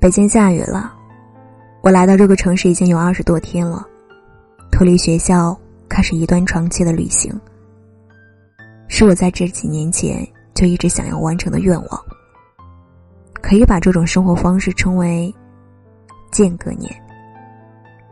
北京下雨了，我来到这个城市已经有二十多天了，脱离学校，开始一段长期的旅行。是我在这几年前就一直想要完成的愿望。可以把这种生活方式称为间隔年。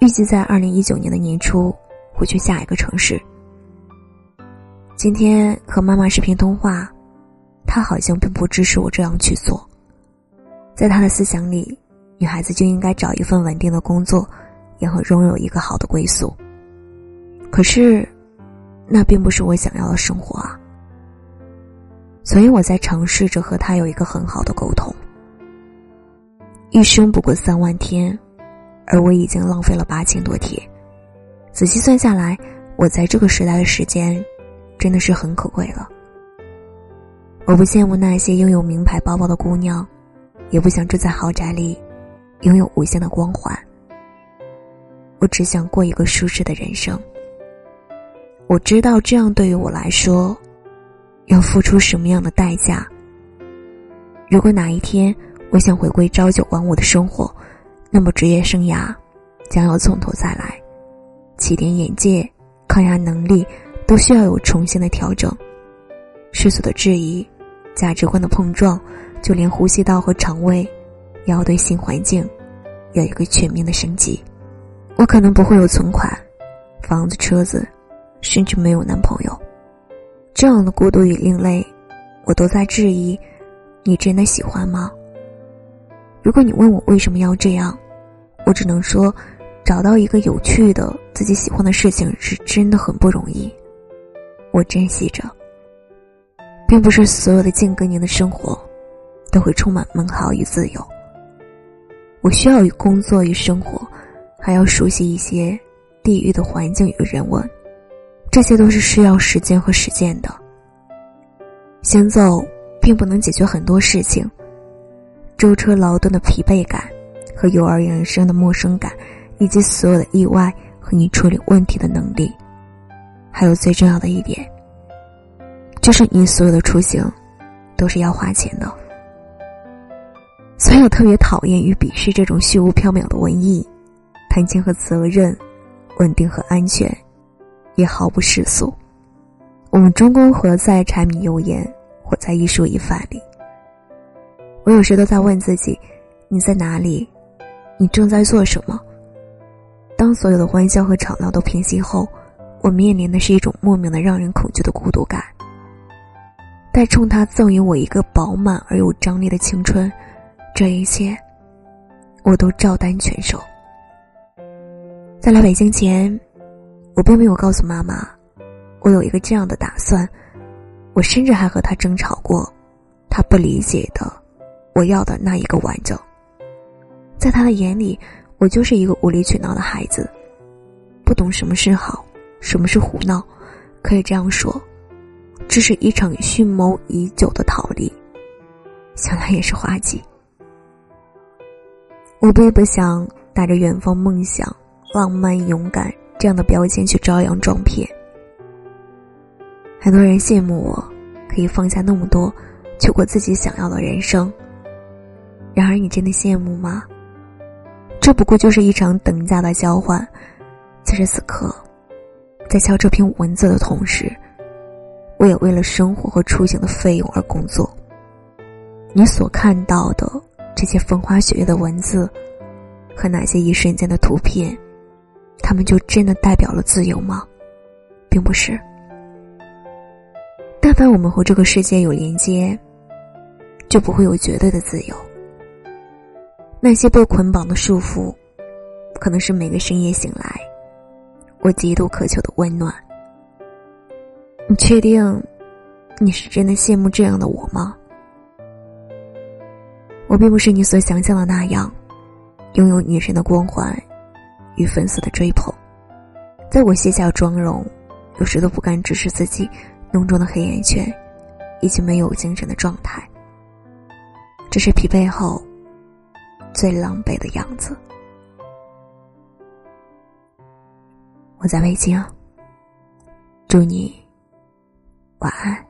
预计在二零一九年的年初会去下一个城市。今天和妈妈视频通话，她好像并不支持我这样去做。在他的思想里，女孩子就应该找一份稳定的工作，然后拥有一个好的归宿。可是，那并不是我想要的生活啊。所以我在尝试着和他有一个很好的沟通。一生不过三万天。而我已经浪费了八千多天，仔细算下来，我在这个时代的时间，真的是很可贵了。我不羡慕那些拥有名牌包包的姑娘，也不想住在豪宅里，拥有无限的光环。我只想过一个舒适的人生。我知道这样对于我来说，要付出什么样的代价。如果哪一天我想回归朝九晚五的生活，那么职业生涯将要从头再来，起点眼界、抗压能力都需要有重新的调整。世俗的质疑、价值观的碰撞，就连呼吸道和肠胃，也要对新环境有一个全面的升级。我可能不会有存款、房子、车子，甚至没有男朋友。这样的孤独与另类，我都在质疑：你真的喜欢吗？如果你问我为什么要这样，我只能说，找到一个有趣的自己喜欢的事情是真的很不容易。我珍惜着，并不是所有的间隔年的生活都会充满美好与自由。我需要与工作与生活，还要熟悉一些地域的环境与人文，这些都是需要时间和实践的。行走并不能解决很多事情。舟车劳顿的疲惫感，和幼儿园生的陌生感，以及所有的意外和你处理问题的能力，还有最重要的一点，就是你所有的出行，都是要花钱的。所以我特别讨厌与鄙视这种虚无缥缈的文艺，谈钱和责任，稳定和安全，也毫不世俗。我们终归活在柴米油盐，活在一蔬一饭里。我有时都在问自己：你在哪里？你正在做什么？当所有的欢笑和吵闹都平息后，我面临的是一种莫名的让人恐惧的孤独感。待冲他赠予我一个饱满而有张力的青春，这一切，我都照单全收。在来北京前，我并没有告诉妈妈，我有一个这样的打算。我甚至还和他争吵过，他不理解的。我要的那一个完整，在他的眼里，我就是一个无理取闹的孩子，不懂什么是好，什么是胡闹，可以这样说，这是一场蓄谋已久的逃离，想来也是滑稽。我并不想带着远方梦想、浪漫、勇敢这样的标签去招摇撞骗。很多人羡慕我，可以放下那么多，去过自己想要的人生。然而，你真的羡慕吗？这不过就是一场等价的交换。此时此刻，在敲这篇文字的同时，我也为了生活和出行的费用而工作。你所看到的这些风花雪月的文字，和那些一瞬间的图片，他们就真的代表了自由吗？并不是。但凡我们和这个世界有连接，就不会有绝对的自由。那些被捆绑的束缚，可能是每个深夜醒来，我极度渴求的温暖。你确定，你是真的羡慕这样的我吗？我并不是你所想象的那样，拥有女神的光环与粉丝的追捧。在我卸下妆容，有时都不敢直视自己浓重的黑眼圈，以及没有精神的状态。这是疲惫后。最狼狈的样子。我在北京，祝你晚安。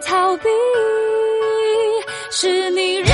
逃避，是你让。